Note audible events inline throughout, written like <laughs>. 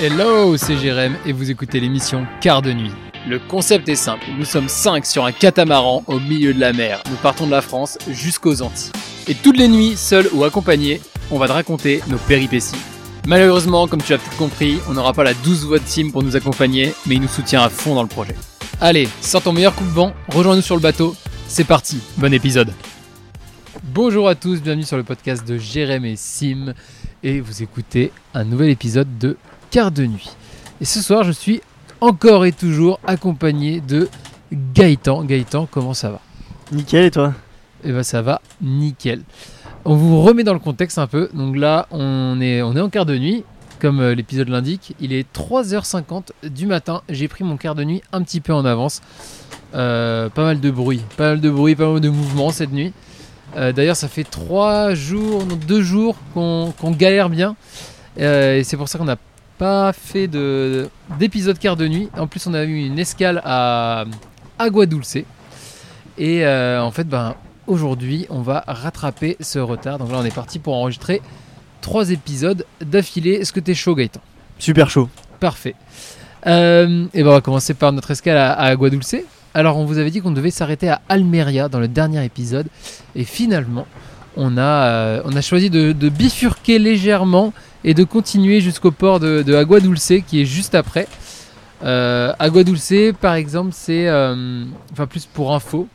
Hello, c'est Jérém et vous écoutez l'émission Quart de nuit. Le concept est simple, nous sommes 5 sur un catamaran au milieu de la mer. Nous partons de la France jusqu'aux Antilles. Et toutes les nuits, seuls ou accompagnés, on va te raconter nos péripéties. Malheureusement, comme tu as peut-être compris, on n'aura pas la 12 voix de team pour nous accompagner, mais il nous soutient à fond dans le projet. Allez, sors ton meilleur coup de vent, rejoins-nous sur le bateau, c'est parti, bon épisode. Bonjour à tous, bienvenue sur le podcast de Jérém et Sim, et vous écoutez un nouvel épisode de Quart de nuit. Et ce soir, je suis encore et toujours accompagné de Gaëtan. Gaëtan, comment ça va? Nickel et toi? Eh ben ça va nickel. On vous remet dans le contexte un peu. Donc là, on est, on est en quart de nuit, comme euh, l'épisode l'indique. Il est 3h50 du matin. J'ai pris mon quart de nuit un petit peu en avance. Euh, pas mal de bruit, pas mal de bruit, pas mal de mouvement cette nuit. Euh, D'ailleurs, ça fait 3 jours, non 2 jours qu'on qu'on galère bien. Euh, et c'est pour ça qu'on n'a pas fait de- d'épisode quart de nuit. En plus, on a eu une escale à Agua Dulce. Et euh, en fait, ben, aujourd'hui, on va rattraper ce retard. Donc là, on est parti pour enregistrer trois épisodes d'affilée. Est-ce que t'es chaud, Gaëtan? Super chaud. Parfait. Euh, et ben, on va commencer par notre escale à, à Agua Dulce. Alors, on vous avait dit qu'on devait s'arrêter à Almeria dans le dernier épisode. Et finalement, on a, euh, on a choisi de, de bifurquer légèrement et de continuer jusqu'au port de, de Agua Dulce qui est juste après. Euh, Agua Dulce, par exemple, c'est, euh, enfin plus pour info,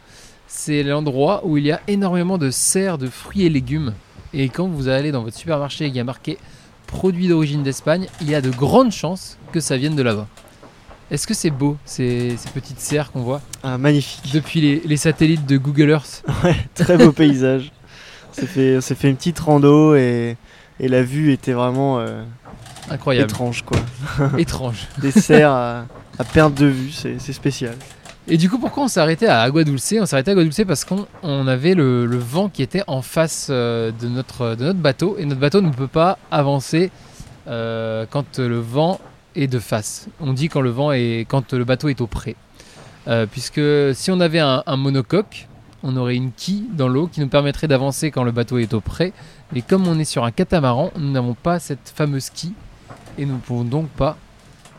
c'est l'endroit où il y a énormément de serres de fruits et légumes. Et quand vous allez dans votre supermarché et qu'il y a marqué produits d'origine d'Espagne, il y a de grandes chances que ça vienne de là-bas. Est-ce que c'est beau ces, ces petites serres qu'on voit? Ah, magnifique. depuis les, les satellites de Google Earth <laughs> Ouais, très beau paysage. On s'est fait, une petite rando et, et la vue était vraiment euh, Incroyable, étrange quoi. <laughs> étrange. <laughs> Des serres à, à perte de vue, c'est spécial. Et du coup, pourquoi on s'est arrêté à Agua Dulce On s'est arrêté à Agua Dulce parce qu'on on avait le, le vent qui était en face euh, de, notre, de notre bateau et notre bateau ne peut pas avancer euh, quand le vent est de face. On dit quand le vent est quand le bateau est au près, puisque si on avait un, un monocoque, on aurait une quille dans l'eau qui nous permettrait d'avancer quand le bateau est au près. Et comme on est sur un catamaran, nous n'avons pas cette fameuse quille et nous ne pouvons donc pas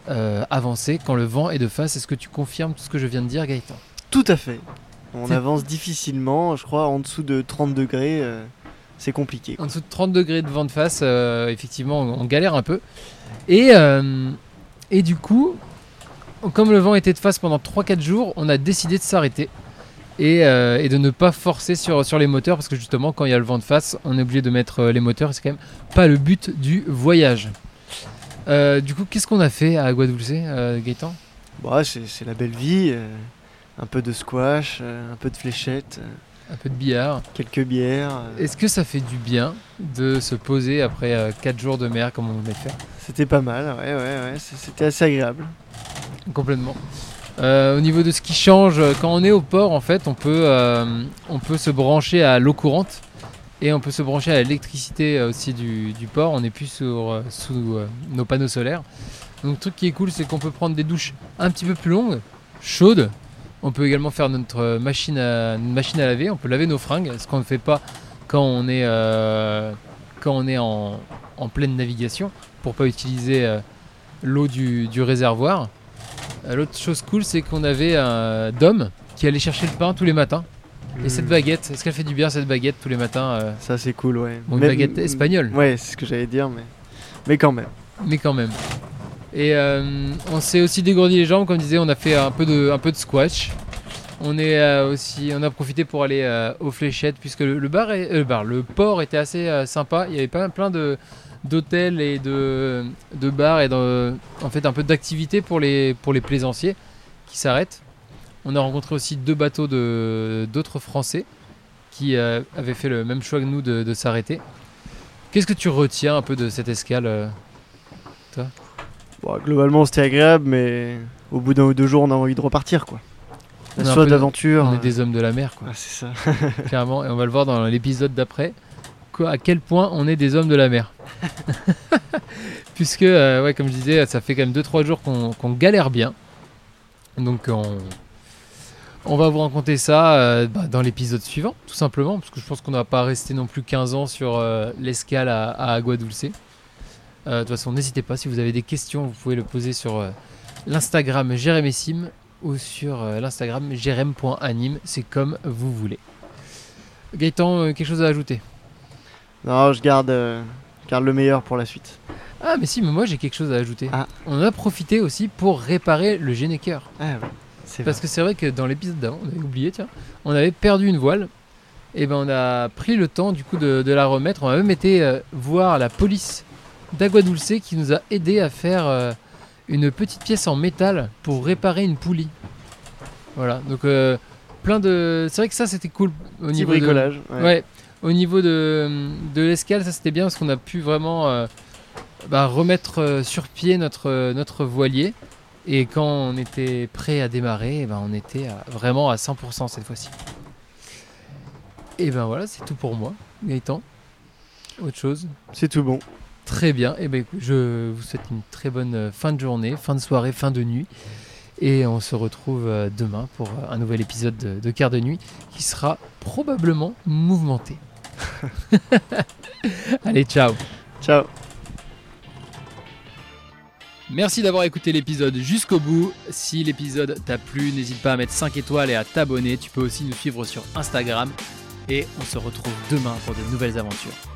euh, avancer quand le vent est de face. Est-ce que tu confirmes tout ce que je viens de dire, Gaëtan? Tout à fait. On avance difficilement, je crois en dessous de 30 degrés, euh, c'est compliqué. En dessous de 30 degrés de vent de face, euh, effectivement, on, galère un peu. Et, et du coup, comme le vent était de face pendant 3-4 jours, on a décidé de s'arrêter. Et, euh, et de ne pas forcer sur, sur les moteurs parce que justement quand il y a le vent de face on est obligé de mettre euh, les moteurs et c'est quand même pas le but du voyage. Euh, du coup qu'est-ce qu'on a fait à Agua Dulce, euh, Gaëtan? Bon, ouais, c'est c'est la belle vie. un peu de squash, un peu de fléchettes, euh, Un peu de billard. quelques bières. Est-ce que ça fait du bien de se poser après 4 jours de mer comme on venait de faire? C'était pas mal, ouais, ouais, ouais. C'était assez agréable. Complètement. Euh, au niveau de ce qui change, euh, quand on est au port, en fait, on peut, euh, on peut se brancher à l'eau courante et on peut se brancher à l'électricité aussi du, du port. On n'est plus sur, sous nos panneaux solaires. Donc, le truc qui est cool, c'est qu'on peut prendre des douches un petit peu plus longues, chaudes. On peut également faire notre machine à, machine à laver. On peut laver nos fringues, ce qu'on ne fait pas quand on est, quand on est en, en pleine navigation pour pas utiliser l'eau du, du réservoir. Euh, L'autre chose cool, c'est qu'on avait un Dom qui allait chercher le pain tous les matins. Et cette Hmm. baguette, est-ce qu'elle fait du bien cette baguette tous les matins euh, Ça, c'est cool, ouais. Bon, une Même- baguette espagnole. Ouais, c'est ce que j'allais dire, mais... mais quand même. Mais quand même. Et euh, on s'est aussi dégourdi les jambes, comme disait, on a fait un peu de, un peu de squash. On est euh, aussi, on a profité pour aller aux fléchettes puisque le, le bar, est- le bar, le port était assez sympa. Il y avait pas plein de d'hôtels et de, de bars et de, en fait un peu d'activités pour les pour les plaisanciers qui s'arrêtent. On a rencontré aussi deux bateaux de d'autres Français qui euh, avaient fait le même choix que nous de, de s'arrêter. Qu'est-ce que tu retiens un peu de cette escale euh Bon, globalement, c'était agréable, mais au bout d'un ou deux jours, on a envie de repartir, quoi. On est La soif d'aventure. On est euh, des hommes de la mer, quoi. ah, <laughs> c'est ça. clairement. Et on va le voir dans l'épisode d'après. À quel point on est des hommes de la mer. <laughs> Puisque, euh, ouais, comme je disais, ça fait quand même 2-3 jours qu'on galère bien. Donc, on, on va vous raconter ça euh, bah, dans l'épisode suivant, tout simplement. Parce que je pense qu'on ne va pas rester non plus 15 ans sur euh, l'escale à, à Agua Dulce. Euh, de toute façon, n'hésitez pas. Si vous avez des questions, vous pouvez le poser sur euh, l'Instagram Jérémessim ou sur euh, l'Instagram jérém.anime. C'est comme vous voulez. Gaëtan, euh, quelque chose à ajouter? Non, je garde, euh, garde le meilleur pour la suite. Ah, mais si, mais moi j'ai quelque chose à ajouter. Ah. On a profité aussi pour réparer le Génécœur. Ah ouais, Parce que c'est vrai que dans l'épisode d'avant, on avait oublié, tiens, on avait perdu une voile. Et ben on a pris le temps du coup de, de la remettre. On a même été euh, voir la police d'Agua Dulce qui nous a aidé à faire euh, une petite pièce en métal pour réparer une poulie. Voilà, donc euh, plein de. C'est vrai que ça c'était cool au Petit niveau de- bricolage. ouais. Ouais. Au niveau de, de l'escale, ça c'était bien parce qu'on a pu vraiment euh, bah, remettre euh, sur pied notre, notre voilier. Et quand on était prêt à démarrer, eh ben, on était à- vraiment à 100% cette fois-ci. Et ben voilà, c'est tout pour moi, Gaëtan. Autre chose? C'est tout bon. Très bien. Et ben écoute, je vous souhaite une très bonne euh, fin de journée, fin de soirée, fin de nuit. Et on se retrouve demain pour un nouvel épisode de, de Quart de Nuit qui sera probablement mouvementé. <laughs> Allez, ciao Ciao. Merci d'avoir écouté l'épisode jusqu'au bout. Si l'épisode t'a plu, n'hésite pas à mettre 5 étoiles et à t'abonner. Tu peux aussi nous suivre sur Instagram. Et on se retrouve demain pour de nouvelles aventures.